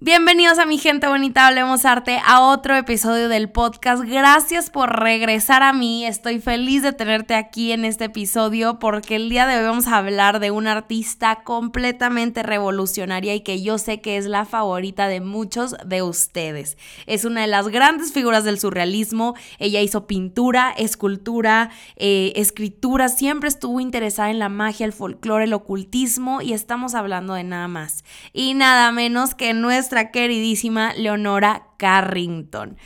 Bienvenidos a mi gente bonita, hablemos arte, a otro episodio del podcast. Gracias por regresar a mí. Estoy feliz de tenerte aquí en este episodio porque el día de hoy vamos a hablar de una artista completamente revolucionaria y que yo sé que es la favorita de muchos de ustedes. Es una de las grandes figuras del surrealismo. Ella hizo pintura, escultura, eh, escritura, siempre estuvo interesada en la magia, el folclore, el ocultismo y estamos hablando de nada más y nada menos que nuestra nuestra queridísima Leonora Carrington.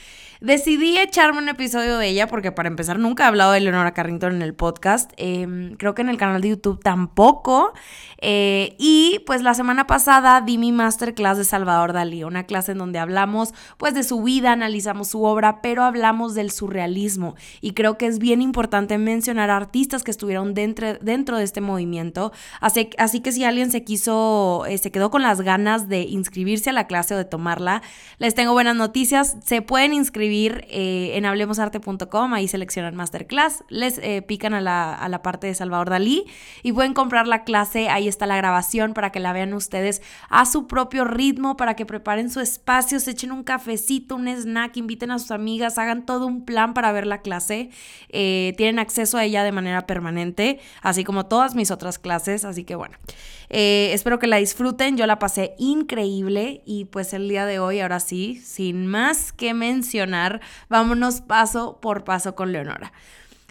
Decidí echarme un episodio de ella porque para empezar nunca he hablado de Leonora Carrington en el podcast. Em, creo que en el canal de YouTube tampoco. Eh, y pues la semana pasada di mi masterclass de Salvador Dalí, una clase en donde hablamos pues de su vida, analizamos su obra, pero hablamos del surrealismo. Y creo que es bien importante mencionar artistas que estuvieron dentro, dentro de este movimiento. Así, así que si alguien se quiso, eh, se quedó con las ganas de inscribirse a la clase o de tomarla, les tengo buenas noticias. Se pueden inscribir eh, en hablemosarte.com, ahí seleccionan Masterclass, les eh, pican a la, a la parte de Salvador Dalí y pueden comprar la clase, ahí está la grabación para que la vean ustedes a su propio ritmo, para que preparen su espacio, se echen un cafecito, un snack, inviten a sus amigas, hagan todo un plan para ver la clase. Eh, tienen acceso a ella de manera permanente, así como todas mis otras clases, así que bueno, espero que la disfruten, yo la pasé increíble y pues el día de hoy, ahora sí, sin más que mencionar, vámonos paso por paso con Leonora.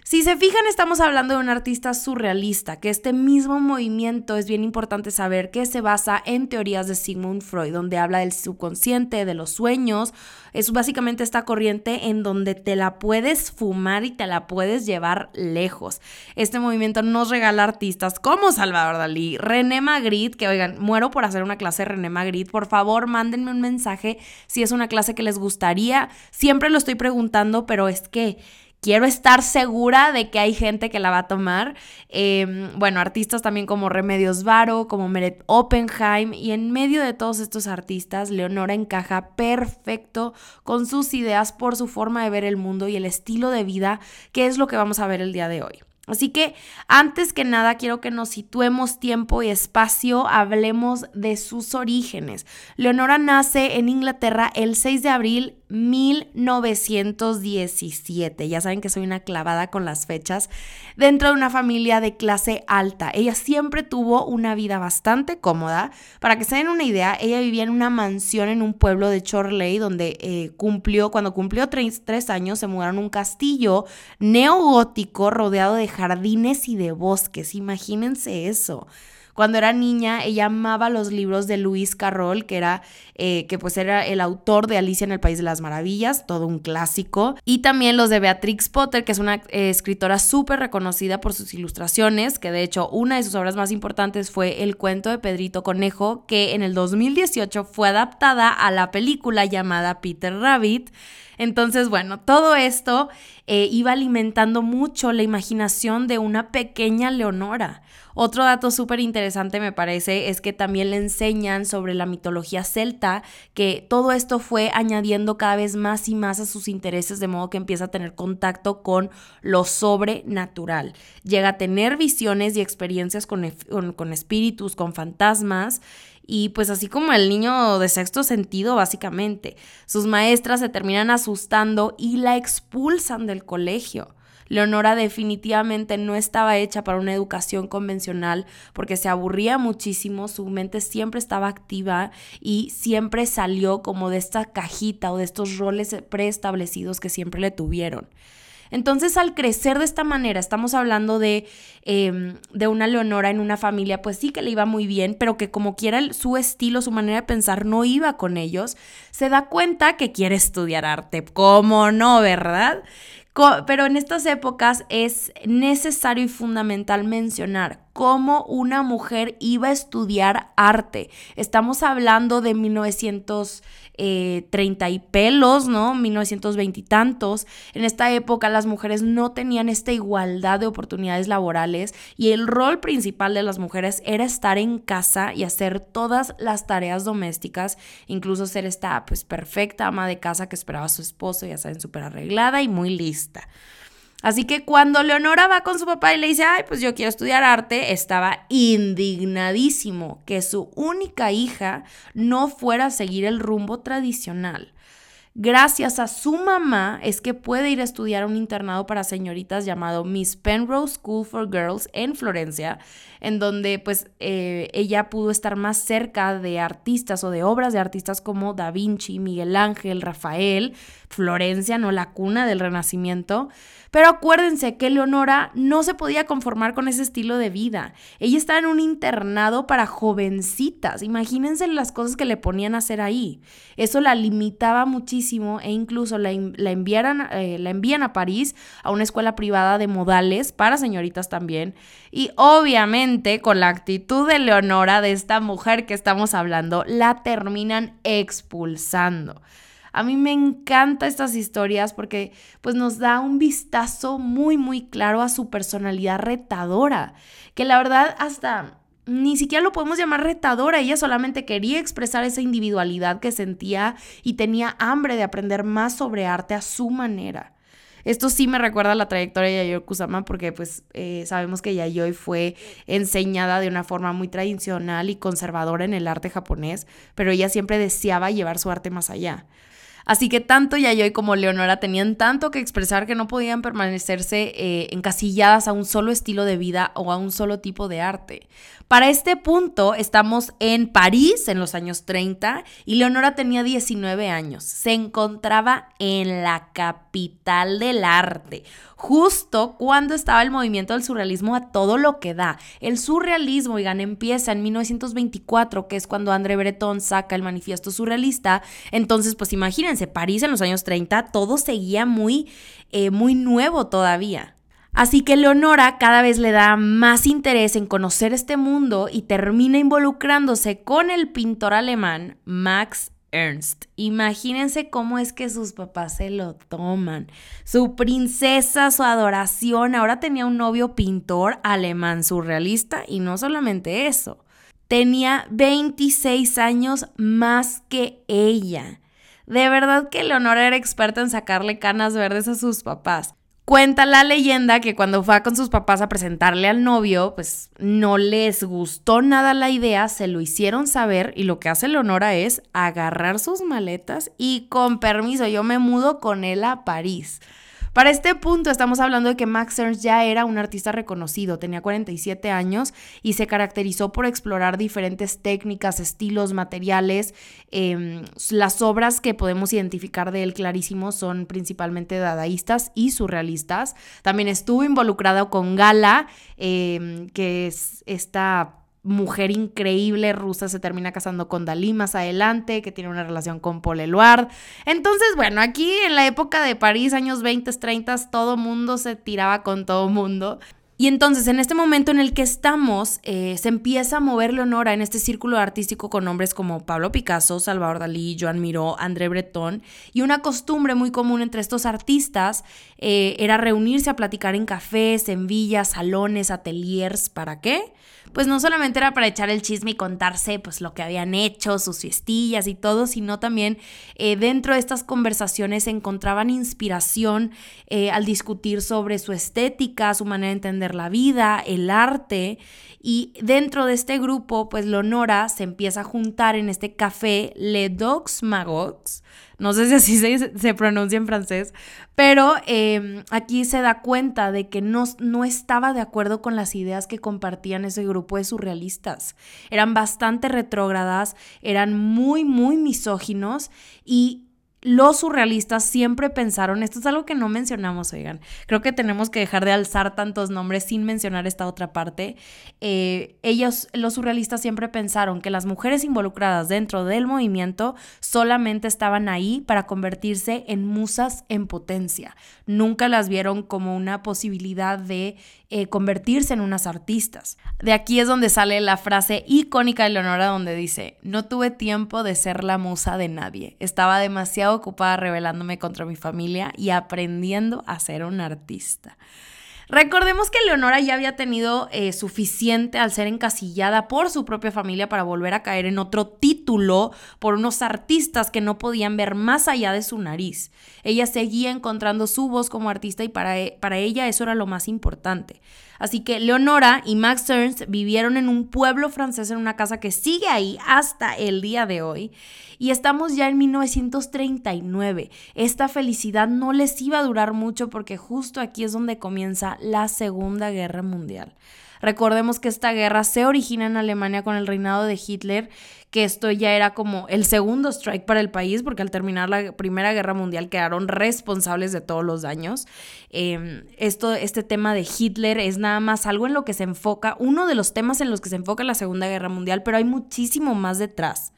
Si se fijan, estamos hablando de un artista surrealista, que este mismo movimiento es bien importante saber que se basa en teorías de Sigmund Freud, donde habla del subconsciente, de los sueños. Es básicamente esta corriente en donde te la puedes fumar y te la puedes llevar lejos. Este movimiento nos regala artistas como Salvador Dalí, René Magritte, que oigan, muero por hacer una clase de René Magritte. Por favor, mándenme un mensaje si es una clase que les gustaría. Siempre lo estoy preguntando, pero es que quiero estar segura de que hay gente que la va a tomar. Em, bueno, artistas también como Remedios Varo, como Meret Oppenheim, y en medio de todos estos artistas, Leonora encaja perfecto con sus ideas por su forma de ver el mundo y el estilo de vida, que es lo que vamos a ver el día de hoy. Así que antes que nada quiero que nos situemos tiempo y espacio, hablemos de sus orígenes. Leonora nace en Inglaterra el 6 de abril 1917. Ya saben que soy una clavada con las fechas. Dentro de una familia de clase alta. Ella siempre tuvo una vida bastante cómoda. Para que se den una idea, ella vivía en una mansión en un pueblo de Chorley donde eh, cumplió, cuando cumplió tres, tres años, se mudaron a un castillo neogótico rodeado de jardines y de bosques. Imagínense eso. Cuando era niña, ella amaba los libros de Luis Carroll, que era, eh, que pues era el autor de Alicia en el País de las Maravillas, todo un clásico. Y también los de Beatrix Potter, que es una eh, escritora súper reconocida por sus ilustraciones, que de hecho una de sus obras más importantes fue El cuento de Pedrito Conejo, que en el 2018 fue adaptada a la película llamada Peter Rabbit. Entonces, bueno, todo esto eh, iba alimentando mucho la imaginación de una pequeña Leonora. Otro dato súper interesante me parece es que también le enseñan sobre la mitología celta, que todo esto fue añadiendo cada vez más y más a sus intereses, de modo que empieza a tener contacto con lo sobrenatural. Llega a tener visiones y experiencias con, con, espíritus, con fantasmas. Y pues así como el niño de sexto sentido, básicamente. Sus maestras se terminan asustando y la expulsan del colegio. Leonora definitivamente no estaba hecha para una educación convencional porque se aburría muchísimo, su mente siempre estaba activa y siempre salió como de esta cajita o de estos roles preestablecidos que siempre le tuvieron. Entonces, al crecer de esta manera, estamos hablando de, em, de, una Leonora en una familia, pues sí que le iba muy bien, pero que como quiera su estilo, su manera de pensar no iba con ellos, se da cuenta que quiere estudiar arte. ¿Cómo no, verdad? Pero en estas épocas es necesario y fundamental mencionar cómo una mujer iba a estudiar arte. Estamos hablando de 1930 eh, y pelos, ¿no? 1920 y tantos. En esta época las mujeres no tenían esta igualdad de oportunidades laborales y el rol principal de las mujeres era estar en casa y hacer todas las tareas domésticas, incluso ser esta pues perfecta ama de casa que esperaba a su esposo, ya saben, súper arreglada y muy lista. Así que cuando Leonora va con su papá y le dice, ay, pues yo quiero estudiar arte, estaba indignadísimo que su única hija no fuera a seguir el rumbo tradicional. Gracias a su mamá es que puede ir a estudiar un internado para señoritas llamado Miss Penrose School for Girls en Florencia, en donde pues eh, ella pudo estar más cerca de artistas o de obras de artistas como Da Vinci, Miguel Ángel, Rafael, Florencia, no la cuna del Renacimiento. Pero acuérdense que Leonora no se podía conformar con ese estilo de vida. Ella estaba en un internado para jovencitas. Imagínense las cosas que le ponían a hacer ahí. Eso la limitaba muchísimo e incluso la, la, eh, la envían a París a una escuela privada de modales para señoritas también. Y obviamente con la actitud de Leonora, de esta mujer que estamos hablando, la terminan expulsando. A mí me encantan estas historias porque pues nos da un vistazo muy muy claro a su personalidad retadora, que la verdad hasta ni siquiera lo podemos llamar retadora, ella solamente quería expresar esa individualidad que sentía y tenía hambre de aprender más sobre arte a su manera. Esto sí me recuerda a la trayectoria de Yayoi Kusama porque pues eh, sabemos que Yayoi fue enseñada de una forma muy tradicional y conservadora en el arte japonés, pero ella siempre deseaba llevar su arte más allá. Así que tanto Yayoi como Leonora tenían tanto que expresar que no podían permanecerse eh, encasilladas a un solo estilo de vida o a un solo tipo de arte. Para este punto estamos en París en los años 30 y Leonora tenía 19 años. Se encontraba en la capital del arte, justo cuando estaba el movimiento del surrealismo a todo lo que da. El surrealismo, oigan, empieza en 1924, que es cuando André Breton saca el manifiesto surrealista. Entonces, pues imagínense, París en los años 30, todo seguía muy, eh, muy nuevo todavía. Así que Leonora cada vez le da más interés en conocer este mundo y termina involucrándose con el pintor alemán Max Ernst. Imagínense cómo es que sus papás se lo toman. Su princesa, su adoración. Ahora tenía un novio pintor alemán surrealista y no solamente eso. Tenía 26 años más que ella. De verdad que Leonora era experta en sacarle canas verdes a sus papás. Cuenta la leyenda que cuando fue con sus papás a presentarle al novio, pues no les gustó nada la idea, se lo hicieron saber y lo que hace Leonora es agarrar sus maletas y con permiso, yo me mudo con él a París. Para este punto estamos hablando de que Max Ernst ya era un artista reconocido, tenía 47 años y se caracterizó por explorar diferentes técnicas, estilos, materiales. Em, las obras que podemos identificar de él clarísimo son principalmente dadaístas y surrealistas. También estuvo involucrado con Gala, em, que es esta mujer increíble rusa se termina casando con Dalí más adelante, que tiene una relación con Paul Eluard. Entonces, bueno, aquí en la época de París, años 20, 30, todo mundo se tiraba con todo mundo. Y entonces, en este momento en el que estamos, eh, se empieza a mover Leonora en este círculo artístico con nombres como Pablo Picasso, Salvador Dalí, Joan Miró, André Breton. Y una costumbre muy común entre estos artistas eh, era reunirse a platicar en cafés, en villas, salones, ateliers. ¿Para qué? Pues no solamente era para echar el chisme y contarse pues lo que habían hecho, sus fiestillas y todo, sino también eh, dentro de estas conversaciones encontraban inspiración eh, al discutir sobre su estética, su manera de entender la vida, el arte. Y dentro de este grupo pues Leonora se empieza a juntar en este café Le Dogs Magots no sé si así se, pronuncia en francés, pero em, aquí se da cuenta de que no, no estaba de acuerdo con las ideas que compartían ese grupo de surrealistas. Eran bastante retrógradas, eran muy, muy misóginos y los surrealistas siempre pensaron, esto es algo que no mencionamos, oigan, creo que tenemos que dejar de alzar tantos nombres sin mencionar esta otra parte. Eh, ellos, los surrealistas siempre pensaron que las mujeres involucradas dentro del movimiento solamente estaban ahí para convertirse en musas en potencia. Nunca las vieron como una posibilidad de eh, convertirse en unas artistas. De aquí es donde sale la frase icónica de Leonora donde dice, no tuve tiempo de ser la musa de nadie, estaba demasiado ocupada rebelándome contra mi familia y aprendiendo a ser un artista. Recordemos que Leonora ya había tenido eh, suficiente al ser encasillada por su propia familia para volver a caer en otro título por unos artistas que no podían ver más allá de su nariz. Ella seguía encontrando su voz como artista y para, e, para ella eso era lo más importante. Así que Leonora y Max Ernst vivieron en un pueblo francés en una casa que sigue ahí hasta el día de hoy. Y estamos ya en 1939. Esta felicidad no les iba a durar mucho porque justo aquí es donde comienza la Segunda Guerra Mundial. Recordemos que esta guerra se origina en Alemania con el reinado de Hitler, que esto ya era como el segundo strike para el país, porque al terminar la Primera Guerra Mundial quedaron responsables de todos los daños. Em, esto, este tema de Hitler es nada más algo en lo que se enfoca, uno de los temas en los que se enfoca la Segunda Guerra Mundial, pero hay muchísimo más detrás.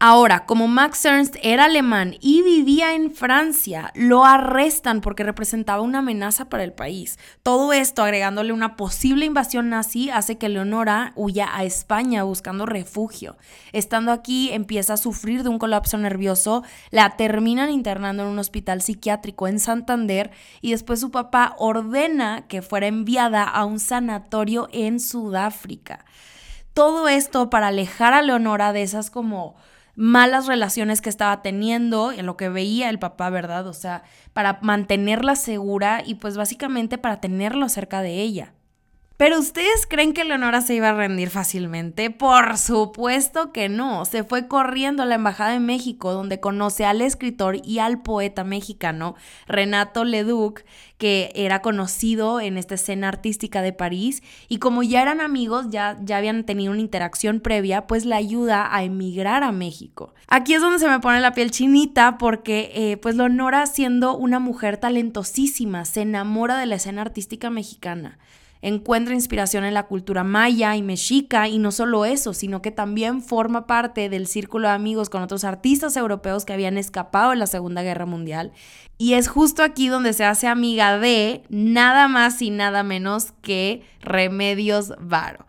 Ahora, como Max Ernst era alemán y vivía en Francia, lo arrestan porque representaba una amenaza para el país. Todo esto, agregándole una posible invasión nazi, hace que Leonora huya a España buscando refugio. Estando aquí, empieza a sufrir de un colapso nervioso, la terminan internando en un hospital psiquiátrico en Santander y después su papá ordena que fuera enviada a un sanatorio en Sudáfrica. Todo esto para alejar a Leonora de esas como malas relaciones que estaba teniendo, en lo que veía el papá, ¿verdad? O sea, para mantenerla segura y pues básicamente para tenerlo cerca de ella. Pero ¿ustedes creen que Leonora se iba a rendir fácilmente? Por supuesto que no. Se fue corriendo a la Embajada de México, donde conoce al escritor y al poeta mexicano Renato Leduc, que era conocido en esta escena artística de París. Y como ya eran amigos, ya, ya habían tenido una interacción previa, pues la ayuda a emigrar a México. Aquí es donde se me pone la piel chinita, porque eh, pues Leonora, siendo una mujer talentosísima, se enamora de la escena artística mexicana encuentra inspiración en la cultura maya y mexica y no solo eso, sino que también forma parte del círculo de amigos con otros artistas europeos que habían escapado en la Segunda Guerra Mundial. Y es justo aquí donde se hace amiga de nada más y nada menos que Remedios Varo.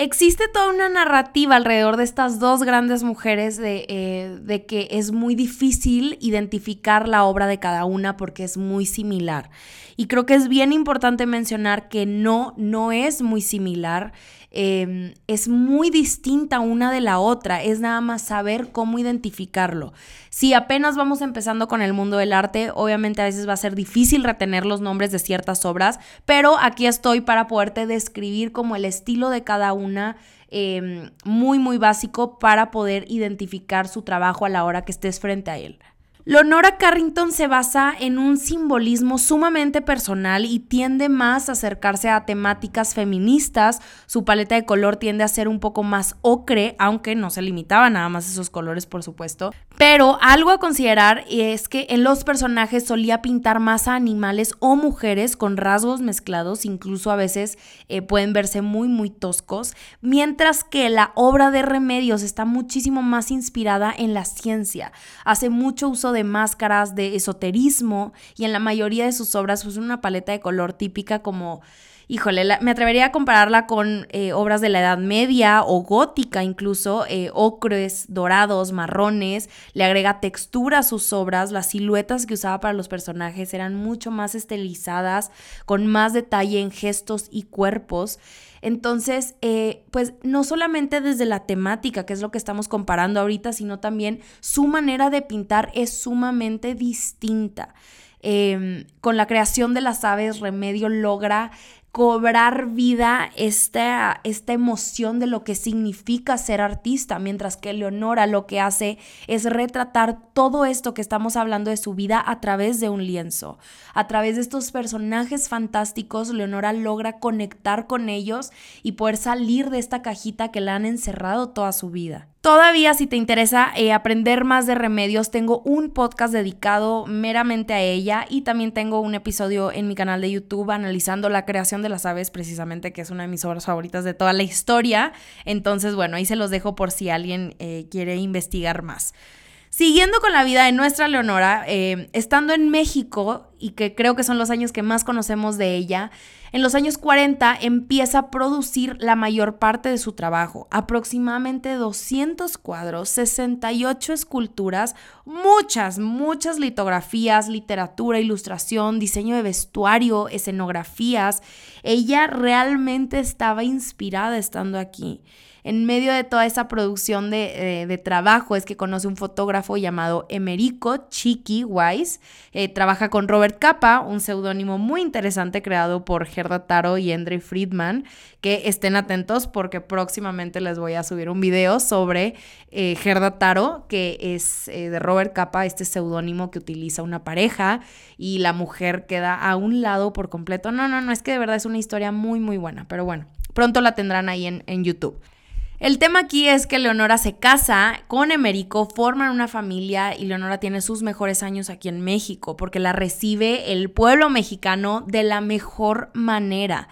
Existe toda una narrativa alrededor de estas dos grandes mujeres de, eh, de, que es muy difícil identificar la obra de cada una porque es muy similar. Y creo que es bien importante mencionar que no, no es muy similar. Em, es muy distinta una de la otra, es nada más saber cómo identificarlo. Si apenas vamos empezando con el mundo del arte, obviamente a veces va a ser difícil retener los nombres de ciertas obras, pero aquí estoy para poderte describir como el estilo de cada una. Em, muy muy básico para poder identificar su trabajo a la hora que estés frente a él. Leonora Carrington se basa en un simbolismo sumamente personal y tiende más a acercarse a temáticas feministas. Su paleta de color tiende a ser un poco más ocre, aunque no se limitaba nada más a esos colores, por supuesto. Pero algo a considerar es que en los personajes solía pintar más a animales o mujeres con rasgos mezclados, incluso a veces eh, pueden verse muy, muy toscos, mientras que la obra de Remedios está muchísimo más inspirada en la ciencia. Hace mucho uso de máscaras, de esoterismo y en la mayoría de sus obras pues una paleta de color típica como híjole, me atrevería a compararla con eh, obras de la Edad Media o gótica incluso, eh, ocres, dorados, marrones, le agrega textura a sus obras, las siluetas que usaba para los personajes eran mucho más estilizadas, con más detalle en gestos y cuerpos. Entonces, eh, pues no solamente desde la temática, que es lo que estamos comparando ahorita, sino también su manera de pintar es sumamente distinta. Em, con la creación de las aves, Remedio logra cobrar vida esta, esta emoción de lo que significa ser artista, mientras que Leonora lo que hace es retratar todo esto que estamos hablando de su vida a través de un lienzo. A través de estos personajes fantásticos, Leonora logra conectar con ellos y poder salir de esta cajita que la han encerrado toda su vida. Todavía si te interesa eh, aprender más de remedios, tengo un podcast dedicado meramente a ella y también tengo un episodio en mi canal de YouTube analizando la creación de las aves, precisamente que es una de mis obras favoritas de toda la historia. Entonces, bueno, ahí se los dejo por si alguien eh, quiere investigar más. Siguiendo con la vida de nuestra Leonora, eh, estando en México, y que creo que son los años que más conocemos de ella, en los años 40 empieza a producir la mayor parte de su trabajo, aproximadamente 200 cuadros, 68 esculturas, muchas, muchas litografías, literatura, ilustración, diseño de vestuario, escenografías. Ella realmente estaba inspirada estando aquí en medio de toda esa producción de, eh, trabajo es que conoce un fotógrafo llamado Emerico Chiqui Wise. Eh, trabaja con Robert Capa, un seudónimo muy interesante creado por Gerda Taro y Andre Friedman, que estén atentos porque próximamente les voy a subir un video sobre eh, Gerda Taro, que es de Robert Capa, este seudónimo que utiliza una pareja y la mujer queda a un lado por completo. No, no, no, es que de verdad es una historia muy, muy buena, pero bueno, pronto la tendrán ahí en, en YouTube. El tema aquí es que Leonora se casa con Emerico, forman una familia y Leonora tiene sus mejores años aquí en México porque la recibe el pueblo mexicano de la mejor manera.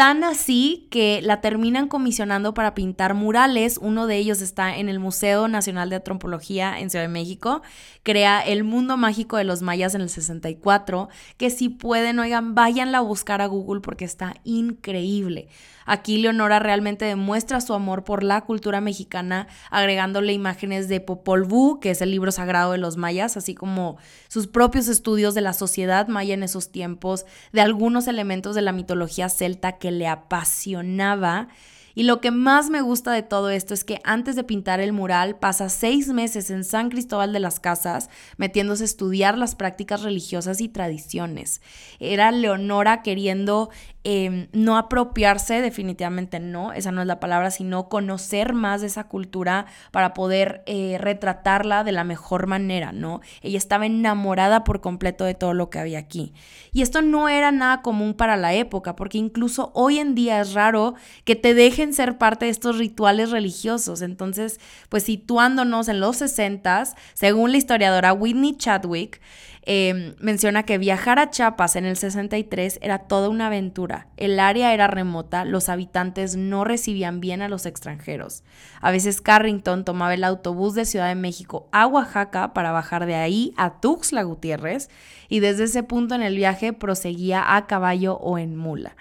Tan así que la terminan comisionando para pintar murales. Uno de ellos está en el Museo Nacional de Antropología en Ciudad de México. Crea El Mundo Mágico de los Mayas en el 64. Que si pueden, oigan, váyanla a buscar a Google porque está increíble. Aquí Leonora realmente demuestra su amor por la cultura mexicana, agregándole imágenes de Popol Vuh, que es el libro sagrado de los mayas, así como sus propios estudios de la sociedad maya en esos tiempos, de algunos elementos de la mitología celta que le apasionaba y lo que más me gusta de todo esto es que antes de pintar el mural pasa seis meses en San Cristóbal de las Casas metiéndose a estudiar las prácticas religiosas y tradiciones. Era Leonora queriendo em, no apropiarse, definitivamente no, esa no es la palabra, sino conocer más de esa cultura para poder eh, retratarla de la mejor manera, ¿no? Ella estaba enamorada por completo de todo lo que había aquí. Y esto no era nada común para la época, porque incluso hoy en día es raro que te dejen ser parte de estos rituales religiosos. Entonces, pues situándonos en los 60, según la historiadora Whitney Chadwick, em, menciona que viajar a Chiapas en el 63 era toda una aventura. El área era remota, los habitantes no recibían bien a los extranjeros. A veces Carrington tomaba el autobús de Ciudad de México a Oaxaca para bajar de ahí a Tuxtla Gutiérrez y desde ese punto en el viaje proseguía a caballo o en mula.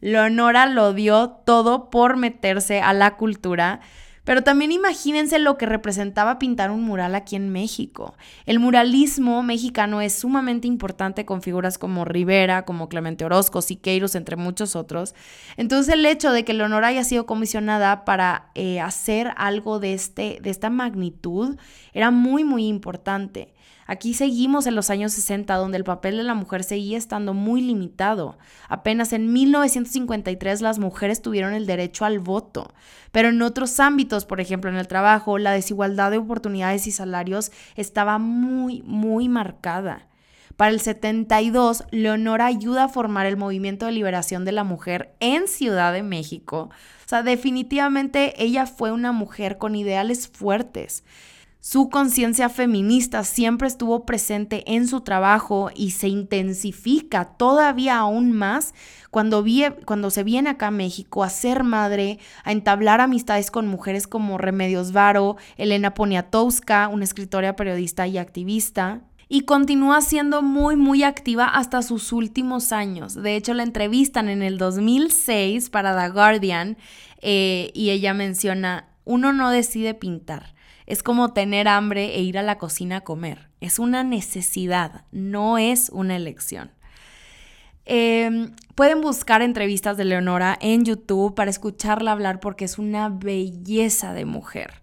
Leonora lo dio todo por meterse a la cultura. Pero también imagínense lo que representaba pintar un mural aquí en México. El muralismo mexicano es sumamente importante con figuras como Rivera, como Clemente Orozco, Siqueiros, entre muchos otros. Entonces el hecho de que Leonora haya sido comisionada para eh, hacer algo de, este, de esta magnitud era muy, muy importante. Aquí seguimos en los años 60, donde el papel de la mujer seguía estando muy limitado. Apenas en 1953 las mujeres tuvieron el derecho al voto, pero en otros ámbitos, por ejemplo en el trabajo, la desigualdad de oportunidades y salarios estaba muy, muy marcada. Para el 72, Leonora ayuda a formar el movimiento de liberación de la mujer en Ciudad de México. O sea, definitivamente ella fue una mujer con ideales fuertes. Su conciencia feminista siempre estuvo presente en su trabajo y se intensifica todavía aún más cuando, cuando se viene acá a México a ser madre, a entablar amistades con mujeres como Remedios Varo, Elena Poniatowska, una escritora, periodista y activista, y continúa siendo muy, muy activa hasta sus últimos años. De hecho, la entrevistan en el 2006 para The Guardian eh, y ella menciona, uno no decide pintar, es como tener hambre e ir a la cocina a comer. Es una necesidad, no es una elección. Em, pueden buscar entrevistas de Leonora en YouTube para escucharla hablar porque es una belleza de mujer.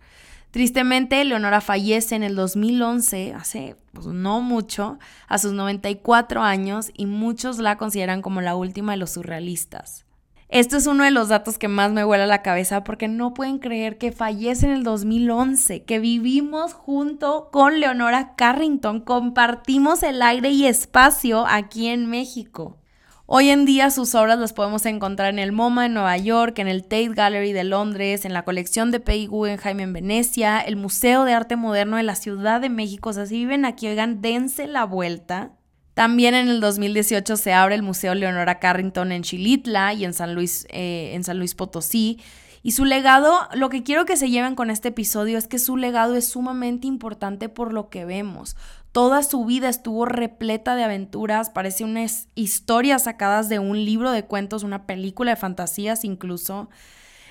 Tristemente, Leonora fallece en el 2011, hace pues, no mucho, a sus 94 años, y muchos la consideran como la última de los surrealistas. Esto es uno de los datos que más me vuela la cabeza porque no pueden creer que fallece en el 2011, que vivimos junto con Leonora Carrington, compartimos el aire y espacio aquí en México. Hoy en día sus obras las podemos encontrar en el MoMA en Nueva York, en el Tate Gallery de Londres, en la colección de Peggy Guggenheim en Venecia, el Museo de Arte Moderno de la Ciudad de México. O sea, si viven aquí, oigan, dense la vuelta. También en el 2018 se abre el Museo Leonora Carrington en Chilitla y en San Luis, eh, en San Luis Potosí. Y su legado, lo que quiero que se lleven con este episodio es que su legado es sumamente importante por lo que vemos. Toda su vida estuvo repleta de aventuras, parece unas historias sacadas de un libro de cuentos, una película de fantasías incluso.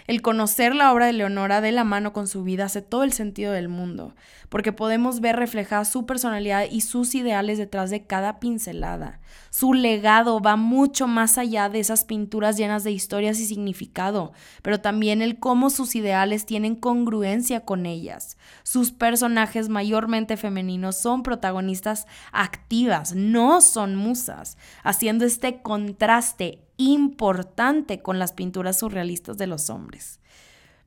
El conocer la obra de Leonora de la mano con su vida hace todo el sentido del mundo, porque podemos ver reflejada su personalidad y sus ideales detrás de cada pincelada. Su legado va mucho más allá de esas pinturas llenas de historias y significado, pero también el cómo sus ideales tienen congruencia con ellas. Sus personajes mayormente femeninos son protagonistas activas, no son musas, haciendo este contraste importante con las pinturas surrealistas de los hombres.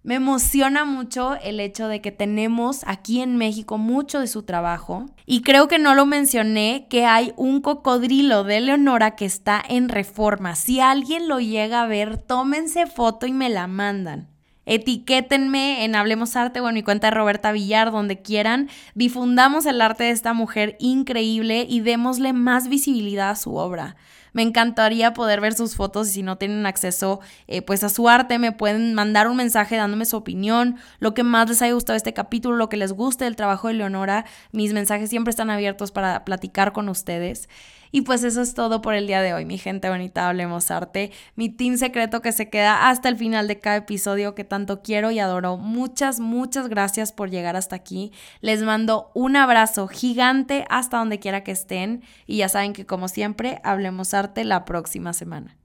Me emociona mucho el hecho de que tenemos aquí en México mucho de su trabajo y creo que no lo mencioné que hay un cocodrilo de Leonora que está en reforma. Si alguien lo llega a ver, tómense foto y me la mandan. Etiquétenme en Hablemos Arte o en mi cuenta de Roberta Villar, donde quieran. Difundamos el arte de esta mujer increíble y démosle más visibilidad a su obra. Me encantaría poder ver sus fotos y si no tienen acceso eh, pues a su arte me pueden mandar un mensaje dándome su opinión, lo que más les haya gustado este capítulo, lo que les guste del trabajo de Leonora. Mis mensajes siempre están abiertos para platicar con ustedes. Y pues eso es todo por el día de hoy, mi gente bonita, hablemos arte, mi team secreto que se queda hasta el final de cada episodio que tanto quiero y adoro. Muchas, muchas gracias por llegar hasta aquí. Les mando un abrazo gigante hasta donde quiera que estén y ya saben que como siempre, hablemos arte la próxima semana.